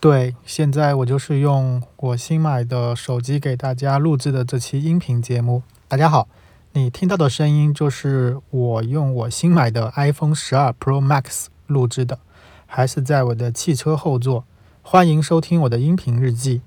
对，现在我就是用我新买的手机给大家录制的这期音频节目。大家好，你听到的声音就是我用我新买的 iPhone 十二 Pro Max 录制的，还是在我的汽车后座。欢迎收听我的音频日记。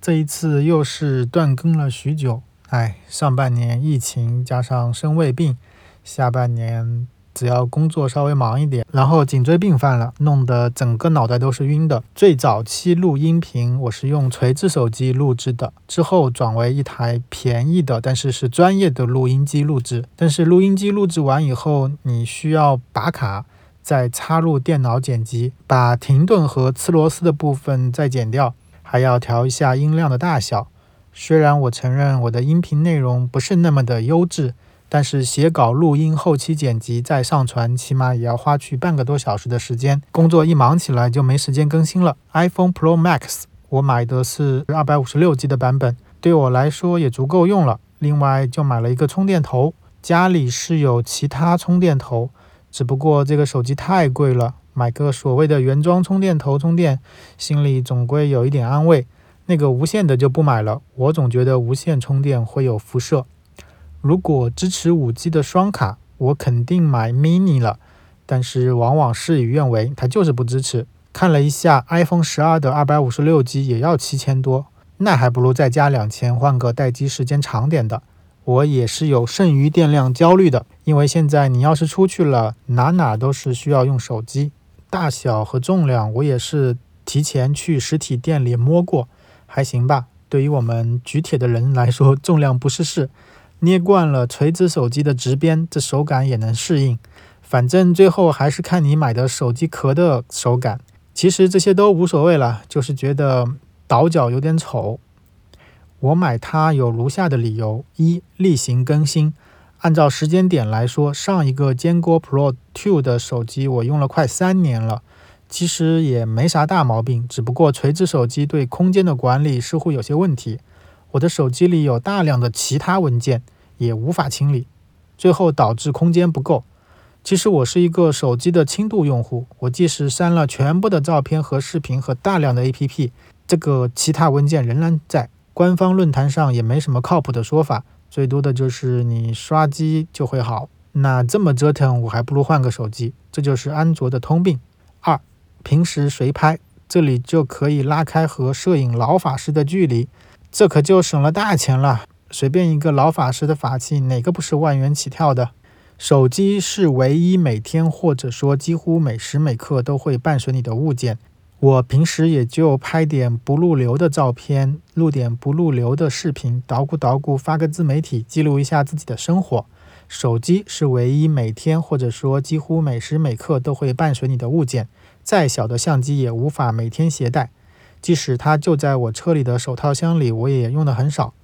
这一次又是断更了许久，哎，上半年疫情加上生胃病，下半年。只要工作稍微忙一点，然后颈椎病犯了，弄得整个脑袋都是晕的。最早期录音频，我是用锤子手机录制的，之后转为一台便宜的，但是是专业的录音机录制。但是录音机录制完以后，你需要拔卡，再插入电脑剪辑，把停顿和呲螺丝的部分再剪掉，还要调一下音量的大小。虽然我承认我的音频内容不是那么的优质。但是写稿、录音、后期剪辑再上传，起码也要花去半个多小时的时间。工作一忙起来就没时间更新了。iPhone Pro Max 我买的是二百五十六 G 的版本，对我来说也足够用了。另外就买了一个充电头，家里是有其他充电头，只不过这个手机太贵了，买个所谓的原装充电头充电，心里总归有一点安慰。那个无线的就不买了，我总觉得无线充电会有辐射。如果支持五 G 的双卡，我肯定买 mini 了。但是往往事与愿违，它就是不支持。看了一下 iPhone 十二的二百五十六 G 也要七千多，那还不如再加两千换个待机时间长点的。我也是有剩余电量焦虑的，因为现在你要是出去了，哪哪都是需要用手机。大小和重量我也是提前去实体店里摸过，还行吧。对于我们举铁的人来说，重量不是事。捏惯了锤子手机的直边，这手感也能适应。反正最后还是看你买的手机壳的手感。其实这些都无所谓了，就是觉得倒角有点丑。我买它有如下的理由：一、例行更新。按照时间点来说，上一个坚果 Pro 2的手机我用了快三年了，其实也没啥大毛病，只不过锤子手机对空间的管理似乎有些问题。我的手机里有大量的其他文件，也无法清理，最后导致空间不够。其实我是一个手机的轻度用户，我即使删了全部的照片和视频和大量的 APP，这个其他文件仍然在。官方论坛上也没什么靠谱的说法，最多的就是你刷机就会好。那这么折腾，我还不如换个手机。这就是安卓的通病。二，平时随拍，这里就可以拉开和摄影老法师的距离。这可就省了大钱了。随便一个老法师的法器，哪个不是万元起跳的？手机是唯一每天或者说几乎每时每刻都会伴随你的物件。我平时也就拍点不入流的照片，录点不入流的视频，捣鼓捣鼓发个自媒体，记录一下自己的生活。手机是唯一每天或者说几乎每时每刻都会伴随你的物件。再小的相机也无法每天携带。即使它就在我车里的手套箱里，我也用的很少。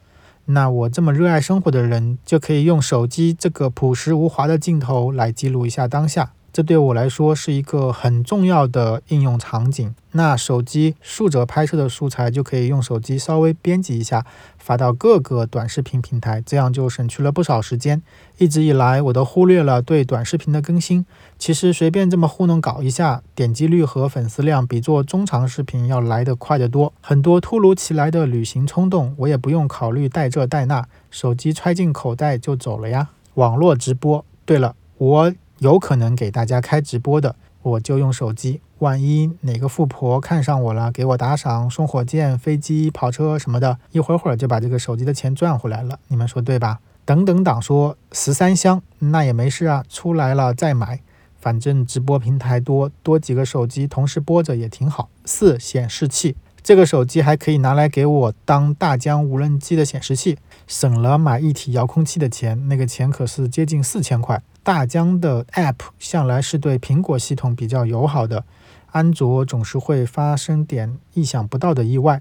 那我这么热爱生活的人，就可以用手机这个朴实无华的镜头来记录一下当下。这对我来说是一个很重要的应用场景。那手机竖着拍摄的素材就可以用手机稍微编辑一下，发到各个短视频平台，这样就省去了不少时间。一直以来我都忽略了对短视频的更新，其实随便这么糊弄搞一下，点击率和粉丝量比做中长视频要来得快得多。很多突如其来的旅行冲动，我也不用考虑带这带那，手机揣进口袋就走了呀。网络直播，对了，我。有可能给大家开直播的，我就用手机。万一哪个富婆看上我了，给我打赏、送火箭、飞机、跑车什么的，一会儿会儿就把这个手机的钱赚回来了。你们说对吧？等等党说十三香，那也没事啊，出来了再买，反正直播平台多多几个手机同时播着也挺好。四显示器，这个手机还可以拿来给我当大疆无人机的显示器，省了买一体遥控器的钱，那个钱可是接近四千块。大疆的 App 向来是对苹果系统比较友好的，安卓总是会发生点意想不到的意外。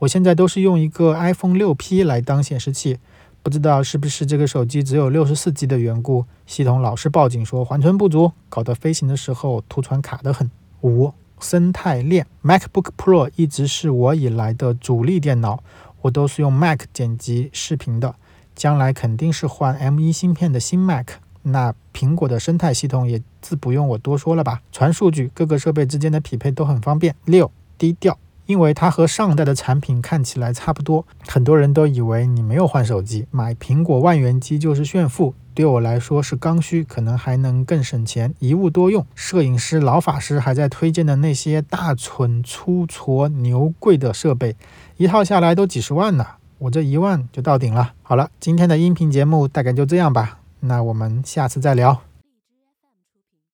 我现在都是用一个 iPhone 六 P 来当显示器，不知道是不是这个手机只有六十四 G 的缘故，系统老是报警说缓存不足，搞得飞行的时候图传卡得很。五生态链 MacBook Pro 一直是我以来的主力电脑，我都是用 Mac 剪辑视频的，将来肯定是换 M1 芯片的新 Mac。那苹果的生态系统也自不用我多说了吧？传数据，各个设备之间的匹配都很方便。六低调，因为它和上代的产品看起来差不多，很多人都以为你没有换手机，买苹果万元机就是炫富。对我来说是刚需，可能还能更省钱，一物多用。摄影师老法师还在推荐的那些大蠢粗矬牛贵的设备，一套下来都几十万呢，我这一万就到顶了。好了，今天的音频节目大概就这样吧，那我们下次再聊。